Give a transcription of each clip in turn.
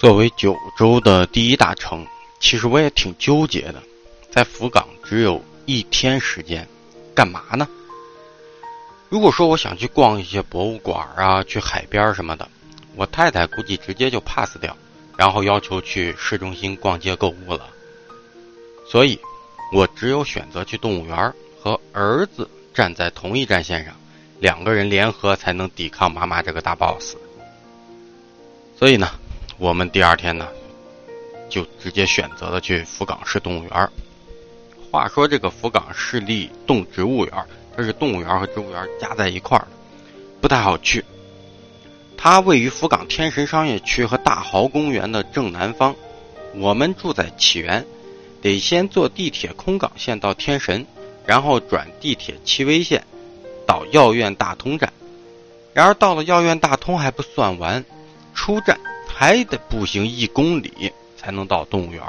作为九州的第一大城，其实我也挺纠结的。在福冈只有一天时间，干嘛呢？如果说我想去逛一些博物馆啊，去海边什么的，我太太估计直接就 pass 掉，然后要求去市中心逛街购物了。所以，我只有选择去动物园和儿子站在同一战线上，两个人联合才能抵抗妈妈这个大 boss。所以呢。我们第二天呢，就直接选择了去福冈市动物园。话说这个福冈市立动植物园，这是动物园和植物园加在一块儿的，不太好去。它位于福冈天神商业区和大豪公园的正南方。我们住在起源，得先坐地铁空港线到天神，然后转地铁七威线到药院大通站。然而到了药院大通还不算完，出站。还得步行一公里才能到动物园。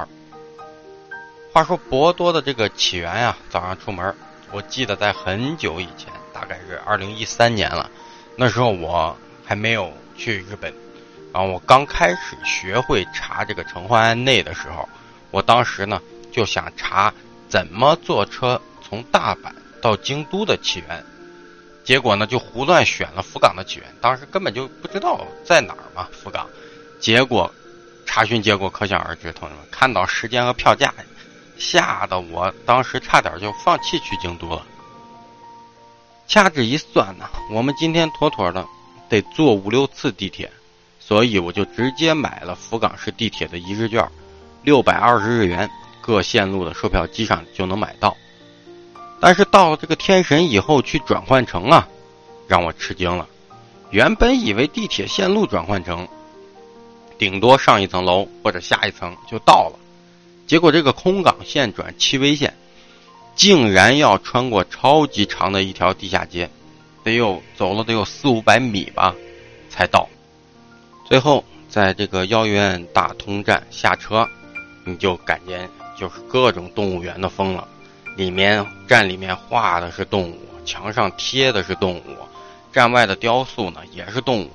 话说博多的这个起源呀，早上出门，我记得在很久以前，大概是二零一三年了，那时候我还没有去日本，然后我刚开始学会查这个城隍案内的时候，我当时呢就想查怎么坐车从大阪到京都的起源，结果呢就胡乱选了福冈的起源，当时根本就不知道在哪儿嘛，福冈。结果，查询结果可想而知，同志们看到时间和票价，吓得我当时差点就放弃去京都了。掐指一算呢，我们今天妥妥的得坐五六次地铁，所以我就直接买了福冈市地铁的一日券，六百二十日元，各线路的售票机上就能买到。但是到了这个天神以后去转换乘啊，让我吃惊了。原本以为地铁线路转换乘。顶多上一层楼或者下一层就到了，结果这个空港线转七威线，竟然要穿过超级长的一条地下街，得有走了得有四五百米吧，才到。最后在这个药院大通站下车，你就感觉就是各种动物园的风了，里面站里面画的是动物，墙上贴的是动物，站外的雕塑呢也是动物。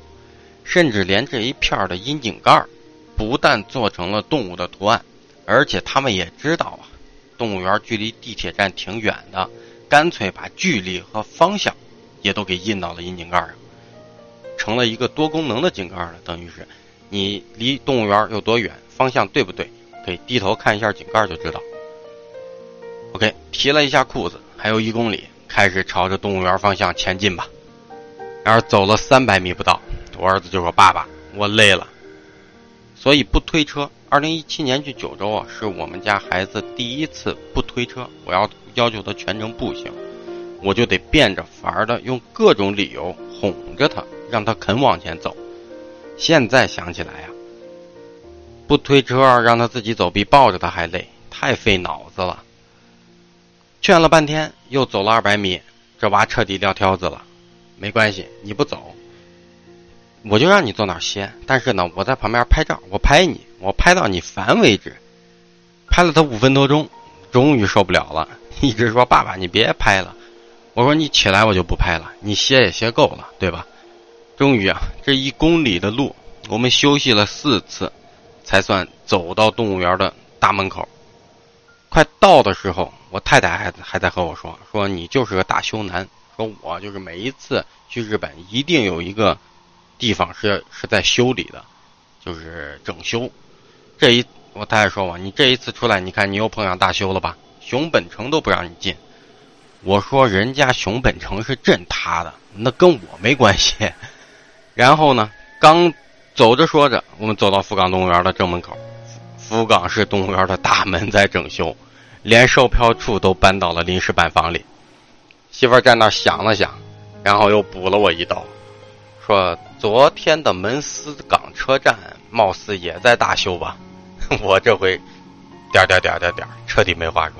甚至连这一片的窨井盖不但做成了动物的图案，而且他们也知道啊，动物园距离地铁站挺远的，干脆把距离和方向也都给印到了窨井盖上，成了一个多功能的井盖了。等于是，你离动物园有多远，方向对不对，可以低头看一下井盖就知道。OK，提了一下裤子，还有一公里，开始朝着动物园方向前进吧。然而走了三百米不到。我儿子就说：“爸爸，我累了，所以不推车。二零一七年去九州啊，是我们家孩子第一次不推车。我要要求他全程步行，我就得变着法儿的用各种理由哄着他，让他肯往前走。现在想起来呀，不推车让他自己走比抱着他还累，太费脑子了。劝了半天，又走了二百米，这娃彻底撂挑子了。没关系，你不走。”我就让你坐那儿歇，但是呢，我在旁边拍照，我拍你，我拍到你烦为止。拍了他五分多钟，终于受不了了，一直说：“爸爸，你别拍了。”我说：“你起来，我就不拍了。你歇也歇够了，对吧？”终于啊，这一公里的路，我们休息了四次，才算走到动物园的大门口。快到的时候，我太太还还在和我说：“说你就是个大修男，说我就是每一次去日本一定有一个。”地方是是在修理的，就是整修。这一我太太说我，你这一次出来，你看你又碰上大修了吧？熊本城都不让你进。我说人家熊本城是震塌的，那跟我没关系。然后呢，刚走着说着，我们走到福冈动物园的正门口。福冈市动物园的大门在整修，连售票处都搬到了临时板房里。媳妇儿在那想了想，然后又补了我一刀。说昨天的门司港车站貌似也在大修吧？我这回点点点点点，彻底没话说。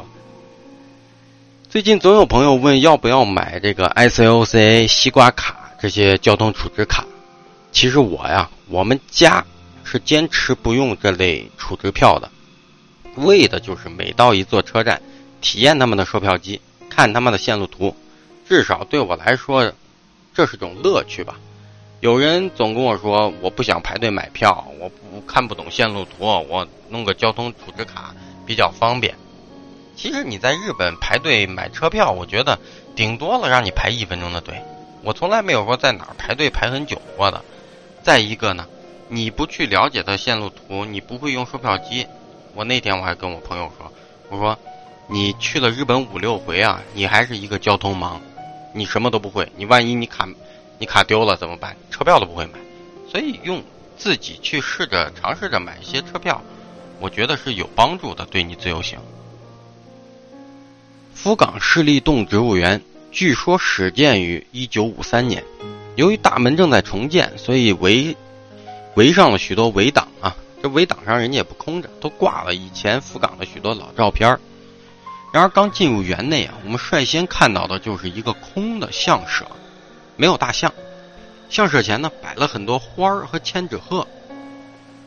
最近总有朋友问要不要买这个 ICOCA 西瓜卡这些交通储值卡。其实我呀，我们家是坚持不用这类储值票的，为的就是每到一座车站，体验他们的售票机，看他们的线路图，至少对我来说，这是种乐趣吧。有人总跟我说，我不想排队买票，我不看不懂线路图，我弄个交通储值卡比较方便。其实你在日本排队买车票，我觉得顶多了让你排一分钟的队。我从来没有说在哪儿排队排很久过的。再一个呢，你不去了解它线路图，你不会用售票机。我那天我还跟我朋友说，我说你去了日本五六回啊，你还是一个交通盲，你什么都不会。你万一你卡你卡丢了怎么办？车票都不会买。所以用自己去试着尝试着买一些车票，我觉得是有帮助的，对你自由行。福冈市立动植物园据说始建于一九五三年，由于大门正在重建，所以围围上了许多围挡啊。这围挡上人家也不空着，都挂了以前福冈的许多老照片然而刚进入园内啊，我们率先看到的就是一个空的象舍，没有大象。象舍前呢摆了很多花儿和千纸鹤。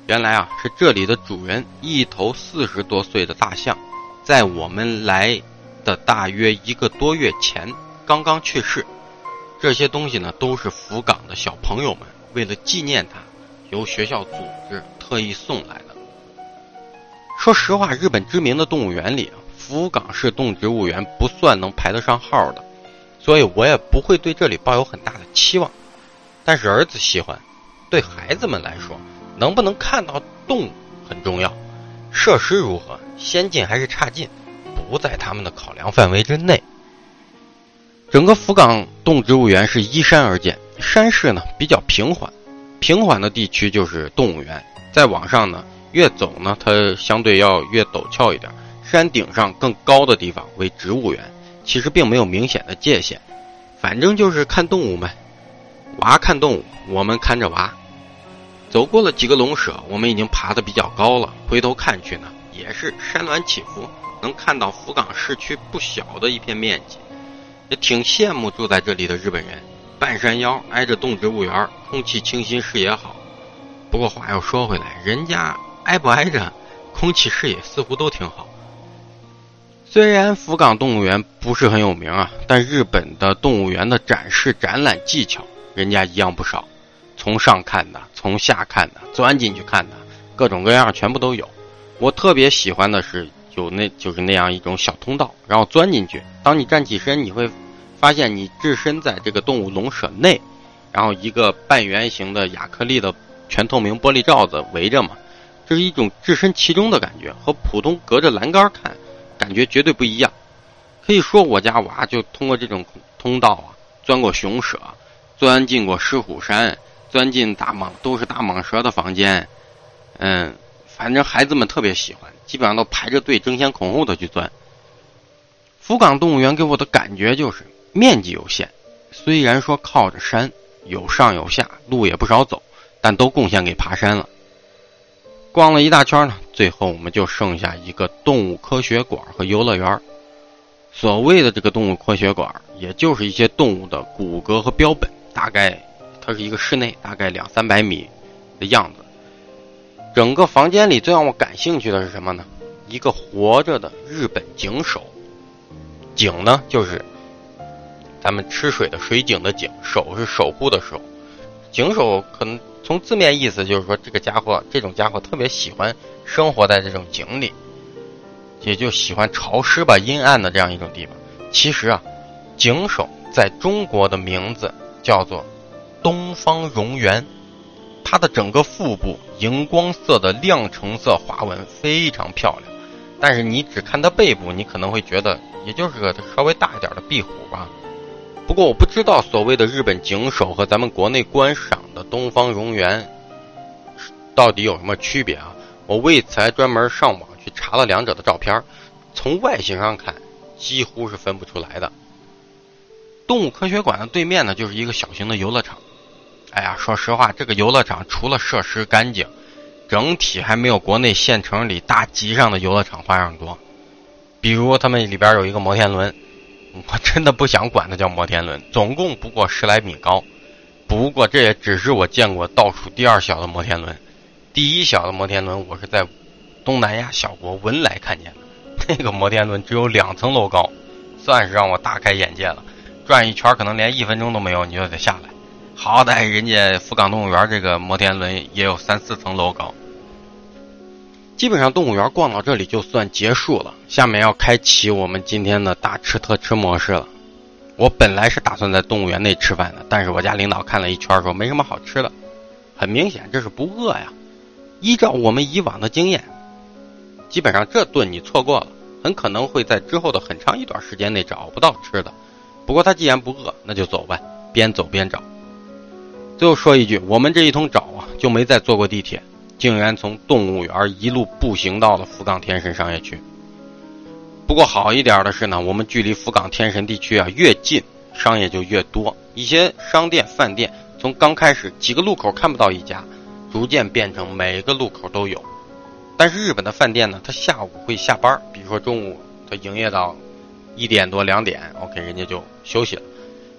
原来啊是这里的主人一头四十多岁的大象，在我们来。的大约一个多月前刚刚去世，这些东西呢都是福冈的小朋友们为了纪念他，由学校组织特意送来的。说实话，日本知名的动物园里，福冈市动植物园不算能排得上号的，所以我也不会对这里抱有很大的期望。但是儿子喜欢，对孩子们来说，能不能看到动物很重要，设施如何，先进还是差劲？不在他们的考量范围之内。整个福冈动植物园是依山而建，山势呢比较平缓，平缓的地区就是动物园。再往上呢，越走呢，它相对要越陡峭一点。山顶上更高的地方为植物园，其实并没有明显的界限，反正就是看动物们，娃看动物，我们看着娃。走过了几个龙舍，我们已经爬得比较高了，回头看去呢，也是山峦起伏。能看到福冈市区不小的一片面积，也挺羡慕住在这里的日本人。半山腰挨着动植物园，空气清新，视野好。不过话又说回来，人家挨不挨着，空气视野似乎都挺好。虽然福冈动物园不是很有名啊，但日本的动物园的展示展览技巧，人家一样不少。从上看的，从下看的，钻进去看的，各种各样全部都有。我特别喜欢的是。有那就是那样一种小通道，然后钻进去。当你站起身，你会发现你置身在这个动物笼舍内，然后一个半圆形的亚克力的全透明玻璃罩子围着嘛，这是一种置身其中的感觉，和普通隔着栏杆看感觉绝对不一样。可以说，我家娃就通过这种通道啊，钻过熊舍，钻进过狮虎山，钻进大蟒都是大蟒蛇的房间，嗯。反正孩子们特别喜欢，基本上都排着队争先恐后的去钻。福冈动物园给我的感觉就是面积有限，虽然说靠着山，有上有下，路也不少走，但都贡献给爬山了。逛了一大圈呢，最后我们就剩下一个动物科学馆和游乐园。所谓的这个动物科学馆，也就是一些动物的骨骼和标本，大概它是一个室内，大概两三百米的样子。整个房间里最让我感兴趣的是什么呢？一个活着的日本井守。井呢，就是咱们吃水的水井的井；守是守护的守。井守可能从字面意思就是说，这个家伙，这种家伙特别喜欢生活在这种井里，也就喜欢潮湿吧、阴暗的这样一种地方。其实啊，井首在中国的名字叫做东方蝾螈。它的整个腹部荧光色的亮橙色花纹非常漂亮，但是你只看它背部，你可能会觉得也就是个稍微大一点的壁虎吧。不过我不知道所谓的日本警守和咱们国内观赏的东方蝾螈到底有什么区别啊？我为此还专门上网去查了两者的照片，从外形上看几乎是分不出来的。动物科学馆的对面呢，就是一个小型的游乐场。哎呀，说实话，这个游乐场除了设施干净，整体还没有国内县城里大集上的游乐场花样多。比如他们里边有一个摩天轮，我真的不想管它叫摩天轮，总共不过十来米高。不过这也只是我见过倒数第二小的摩天轮，第一小的摩天轮我是在东南亚小国文莱看见的，那个摩天轮只有两层楼高，算是让我大开眼界了。转一圈可能连一分钟都没有，你就得下来。好歹人家福冈动物园这个摩天轮也有三四层楼高。基本上动物园逛到这里就算结束了，下面要开启我们今天的大吃特吃模式了。我本来是打算在动物园内吃饭的，但是我家领导看了一圈说没什么好吃的，很明显这是不饿呀。依照我们以往的经验，基本上这顿你错过了，很可能会在之后的很长一段时间内找不到吃的。不过他既然不饿，那就走吧，边走边找。最后说一句，我们这一通找啊，就没再坐过地铁，竟然从动物园一路步行到了福冈天神商业区。不过好一点的是呢，我们距离福冈天神地区啊越近，商业就越多。一些商店、饭店从刚开始几个路口看不到一家，逐渐变成每个路口都有。但是日本的饭店呢，它下午会下班，比如说中午它营业到一点多、两点，OK，人家就休息了。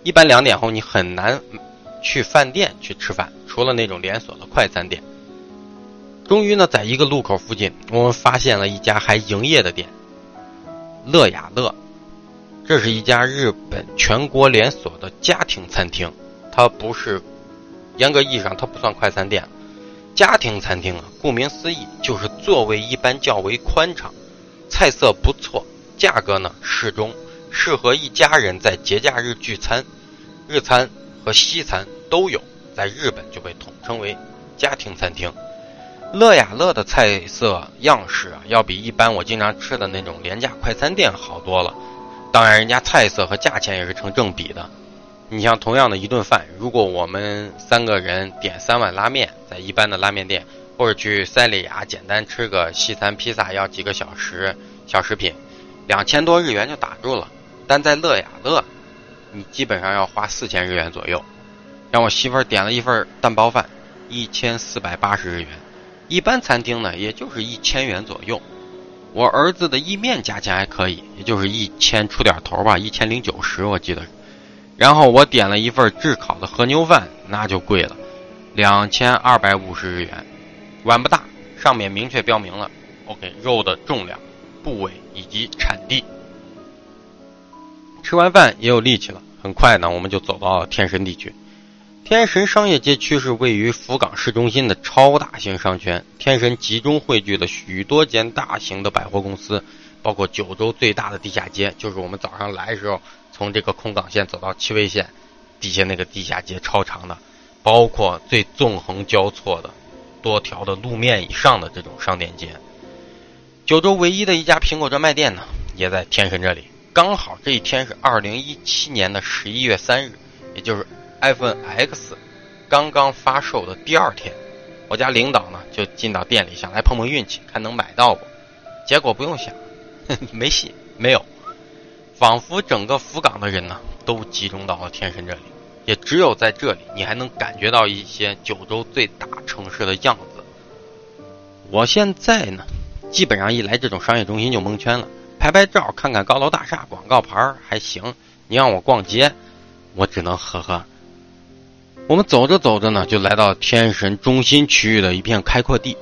一般两点后你很难。去饭店去吃饭，除了那种连锁的快餐店。终于呢，在一个路口附近，我们发现了一家还营业的店——乐雅乐。这是一家日本全国连锁的家庭餐厅，它不是严格意义上它不算快餐店。家庭餐厅啊，顾名思义就是座位一般较为宽敞，菜色不错，价格呢适中，适合一家人在节假日聚餐。日餐。和西餐都有，在日本就被统称为家庭餐厅。乐雅乐的菜色样式啊，要比一般我经常吃的那种廉价快餐店好多了。当然，人家菜色和价钱也是成正比的。你像同样的一顿饭，如果我们三个人点三碗拉面，在一般的拉面店，或者去塞里亚简单吃个西餐披萨，要几个小时小食品，两千多日元就打住了。但在乐雅乐。你基本上要花四千日元左右，让我媳妇儿点了一份蛋包饭，一千四百八十日元。一般餐厅呢，也就是一千元左右。我儿子的意面价钱还可以，也就是一千出点头吧，一千零九十我记得。然后我点了一份炙烤的和牛饭，那就贵了，两千二百五十日元。碗不大，上面明确标明了，OK，肉的重量、部位以及产地。吃完饭也有力气了，很快呢，我们就走到天神地区。天神商业街区是位于福冈市中心的超大型商圈，天神集中汇聚了许多间大型的百货公司，包括九州最大的地下街，就是我们早上来的时候从这个空港线走到七味线底下那个地下街，超长的，包括最纵横交错的多条的路面以上的这种商店街。九州唯一的一家苹果专卖店呢，也在天神这里。刚好这一天是二零一七年的十一月三日，也就是 iPhone X 刚刚发售的第二天。我家领导呢就进到店里，想来碰碰运气，看能买到不？结果不用想，没戏，没有。仿佛整个福冈的人呢都集中到了天神这里，也只有在这里，你还能感觉到一些九州最大城市的样子。我现在呢，基本上一来这种商业中心就蒙圈了。拍拍照，看看高楼大厦，广告牌还行。你让我逛街，我只能呵呵。我们走着走着呢，就来到天神中心区域的一片开阔地，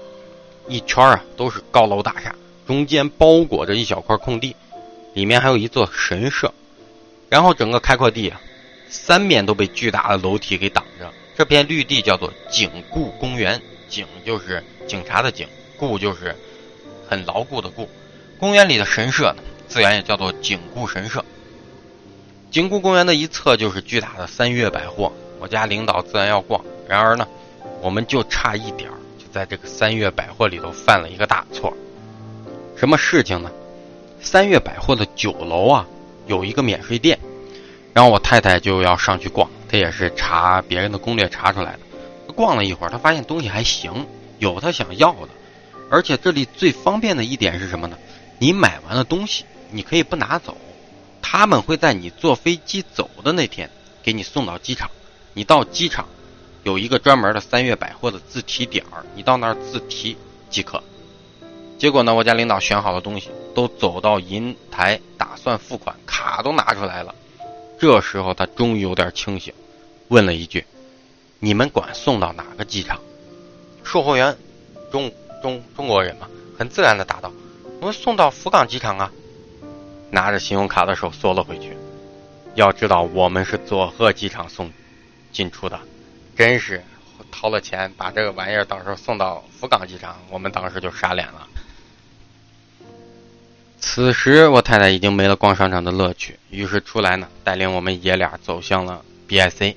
一圈啊都是高楼大厦，中间包裹着一小块空地，里面还有一座神社。然后整个开阔地啊，三面都被巨大的楼梯给挡着。这片绿地叫做警固公园，警就是警察的警，固就是很牢固的固。公园里的神社呢，自然也叫做景固神社。景固公园的一侧就是巨大的三月百货，我家领导自然要逛。然而呢，我们就差一点儿，就在这个三月百货里头犯了一个大错。什么事情呢？三月百货的九楼啊，有一个免税店，然后我太太就要上去逛，她也是查别人的攻略查出来的。逛了一会儿，她发现东西还行，有她想要的，而且这里最方便的一点是什么呢？你买完了东西，你可以不拿走，他们会在你坐飞机走的那天给你送到机场。你到机场有一个专门的三月百货的自提点儿，你到那儿自提即可。结果呢，我家领导选好了东西，都走到银台打算付款，卡都拿出来了。这时候他终于有点清醒，问了一句：“你们管送到哪个机场？”售货员中中中国人嘛，很自然的答道。我们送到福冈机场啊！拿着信用卡的手缩了回去。要知道，我们是佐贺机场送进出的，真是掏了钱把这个玩意儿到时候送到福冈机场，我们当时就傻脸了。此时我太太已经没了逛商场的乐趣，于是出来呢，带领我们爷俩走向了 BIC，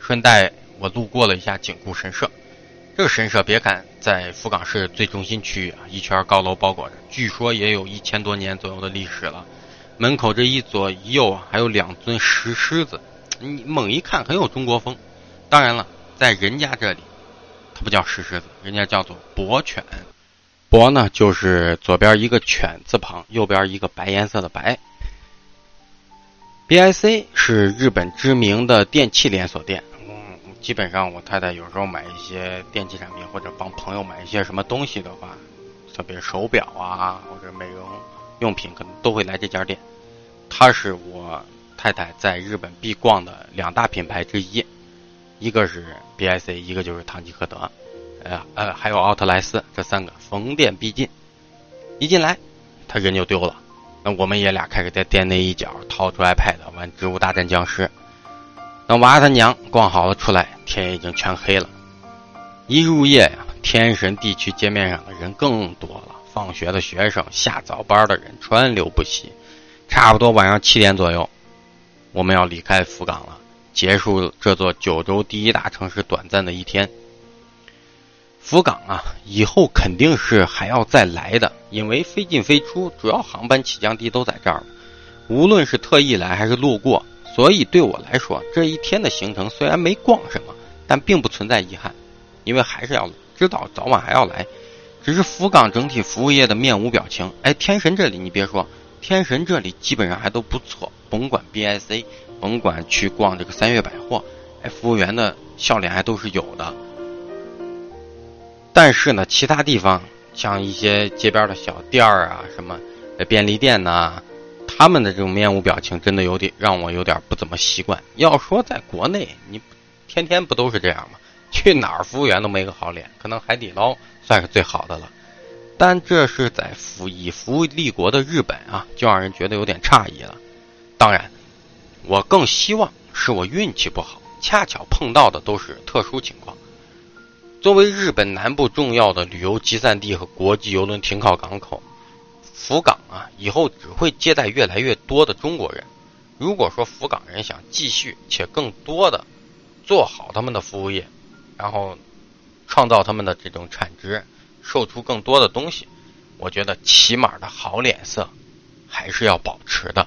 顺带我路过了一下景固神社。这个神社别看在福冈市最中心区域啊，一圈高楼包裹着，据说也有一千多年左右的历史了。门口这一左一右啊，还有两尊石狮子，你猛一看很有中国风。当然了，在人家这里，它不叫石狮子，人家叫做博犬。博呢，就是左边一个犬字旁，右边一个白颜色的白。BIC 是日本知名的电器连锁店。嗯基本上，我太太有时候买一些电器产品，或者帮朋友买一些什么东西的话，特别手表啊，或者美容用品，可能都会来这家店。它是我太太在日本必逛的两大品牌之一，一个是 BIC，一个就是唐吉诃德，呃呃，还有奥特莱斯，这三个逢店必进。一进来，他人就丢了。那我们爷俩开始在店内一角掏出 iPad 玩《植物大战僵尸》。等娃他娘逛好了出来，天已经全黑了。一入夜呀，天神地区街面上的人更多了。放学的学生，下早班的人，川流不息。差不多晚上七点左右，我们要离开福冈了，结束这座九州第一大城市短暂的一天。福冈啊，以后肯定是还要再来的，因为飞进飞出，主要航班起降地都在这儿。无论是特意来还是路过。所以对我来说，这一天的行程虽然没逛什么，但并不存在遗憾，因为还是要知道早晚还要来。只是福冈整体服务业的面无表情。哎，天神这里你别说，天神这里基本上还都不错，甭管 BIC，甭管去逛这个三月百货，哎，服务员的笑脸还都是有的。但是呢，其他地方像一些街边的小店儿啊，什么便利店呐。他们的这种面无表情，真的有点让我有点不怎么习惯。要说在国内，你天天不都是这样吗？去哪儿服务员都没个好脸，可能海底捞算是最好的了。但这是在服以服务立国的日本啊，就让人觉得有点诧异了。当然，我更希望是我运气不好，恰巧碰到的都是特殊情况。作为日本南部重要的旅游集散地和国际邮轮停靠港口。福冈啊，以后只会接待越来越多的中国人。如果说福冈人想继续且更多的做好他们的服务业，然后创造他们的这种产值，售出更多的东西，我觉得起码的好脸色还是要保持的。